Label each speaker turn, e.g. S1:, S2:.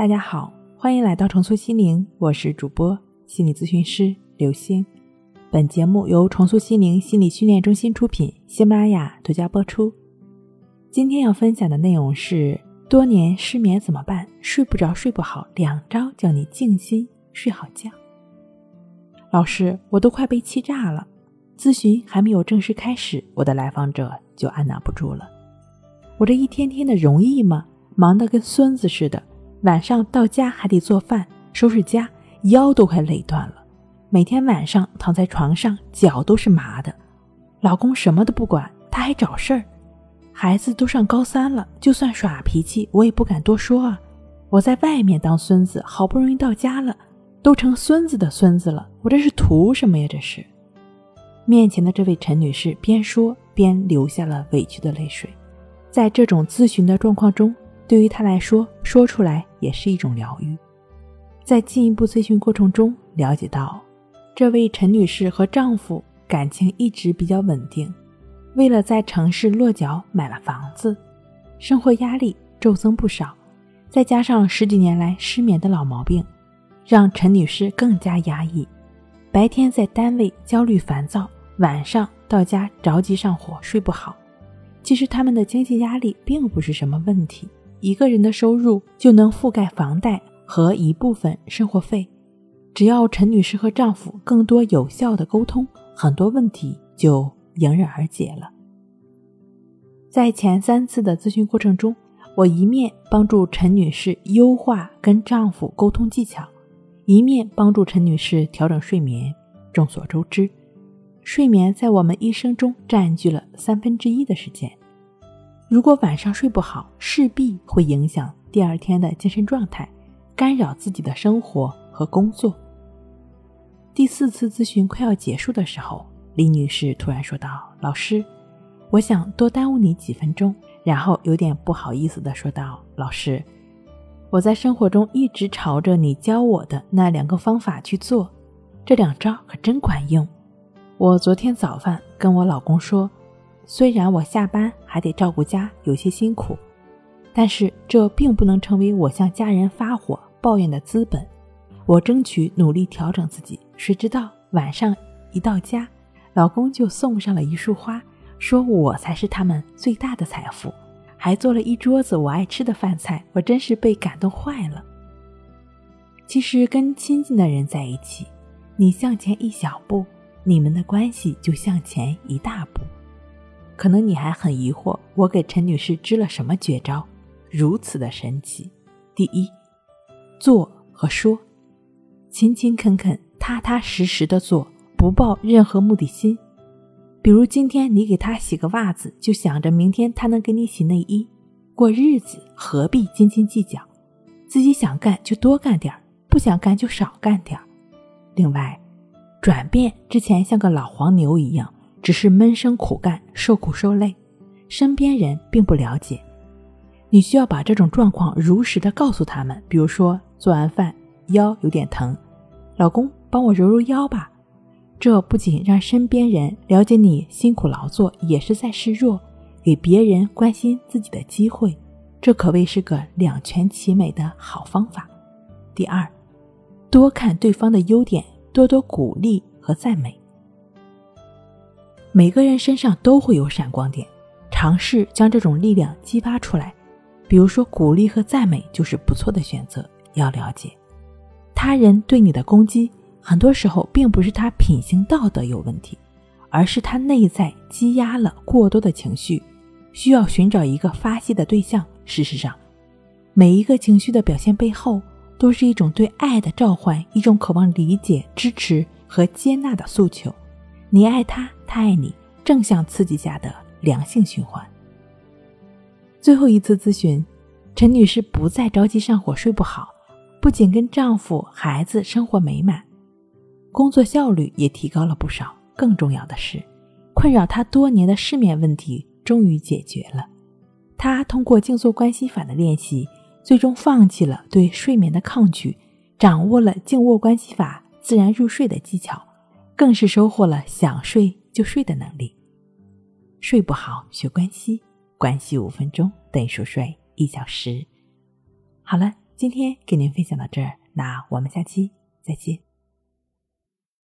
S1: 大家好，欢迎来到重塑心灵，我是主播心理咨询师刘星。本节目由重塑心灵心理训练中心出品，喜马拉雅独家播出。今天要分享的内容是：多年失眠怎么办？睡不着，睡不好，两招教你静心睡好觉。老师，我都快被气炸了。咨询还没有正式开始，我的来访者就按捺不住了。我这一天天的容易吗？忙得跟孙子似的。晚上到家还得做饭、收拾家，腰都快累断了。每天晚上躺在床上，脚都是麻的。老公什么都不管，他还找事儿。孩子都上高三了，就算耍脾气，我也不敢多说啊。我在外面当孙子，好不容易到家了，都成孙子的孙子了。我这是图什么呀？这是。面前的这位陈女士边说边流下了委屈的泪水。在这种咨询的状况中。对于她来说，说出来也是一种疗愈。在进一步咨询过程中，了解到这位陈女士和丈夫感情一直比较稳定，为了在城市落脚买了房子，生活压力骤增不少，再加上十几年来失眠的老毛病，让陈女士更加压抑。白天在单位焦虑烦躁，晚上到家着急上火，睡不好。其实他们的经济压力并不是什么问题。一个人的收入就能覆盖房贷和一部分生活费，只要陈女士和丈夫更多有效的沟通，很多问题就迎刃而解了。在前三次的咨询过程中，我一面帮助陈女士优化跟丈夫沟通技巧，一面帮助陈女士调整睡眠。众所周知，睡眠在我们一生中占据了三分之一的时间。如果晚上睡不好，势必会影响第二天的精神状态，干扰自己的生活和工作。第四次咨询快要结束的时候，李女士突然说道：“老师，我想多耽误你几分钟。”然后有点不好意思的说道：“老师，我在生活中一直朝着你教我的那两个方法去做，这两招可真管用。我昨天早饭跟我老公说。”虽然我下班还得照顾家，有些辛苦，但是这并不能成为我向家人发火抱怨的资本。我争取努力调整自己，谁知道晚上一到家，老公就送上了一束花，说我才是他们最大的财富，还做了一桌子我爱吃的饭菜，我真是被感动坏了。其实跟亲近的人在一起，你向前一小步，你们的关系就向前一大步。可能你还很疑惑，我给陈女士支了什么绝招，如此的神奇？第一，做和说，勤勤恳恳、踏踏实实的做，不抱任何目的心。比如今天你给他洗个袜子，就想着明天他能给你洗内衣。过日子何必斤斤计较？自己想干就多干点儿不想干就少干点儿另外，转变之前像个老黄牛一样。只是闷声苦干，受苦受累，身边人并不了解。你需要把这种状况如实的告诉他们。比如说，做完饭腰有点疼，老公帮我揉揉腰吧。这不仅让身边人了解你辛苦劳作，也是在示弱，给别人关心自己的机会。这可谓是个两全其美的好方法。第二，多看对方的优点，多多鼓励和赞美。每个人身上都会有闪光点，尝试将这种力量激发出来。比如说，鼓励和赞美就是不错的选择。要了解，他人对你的攻击，很多时候并不是他品行道德有问题，而是他内在积压了过多的情绪，需要寻找一个发泄的对象。事实上，每一个情绪的表现背后，都是一种对爱的召唤，一种渴望理解、支持和接纳的诉求。你爱他。他爱你，正向刺激下的良性循环。最后一次咨询，陈女士不再着急上火、睡不好，不仅跟丈夫、孩子生活美满，工作效率也提高了不少。更重要的是，困扰她多年的失眠问题终于解决了。她通过静坐关系法的练习，最终放弃了对睡眠的抗拒，掌握了静卧关系法自然入睡的技巧，更是收获了想睡。就睡的能力，睡不好学关系，关系五分钟等于熟睡一小时。好了。今天给您分享到这儿，那我们下期再见。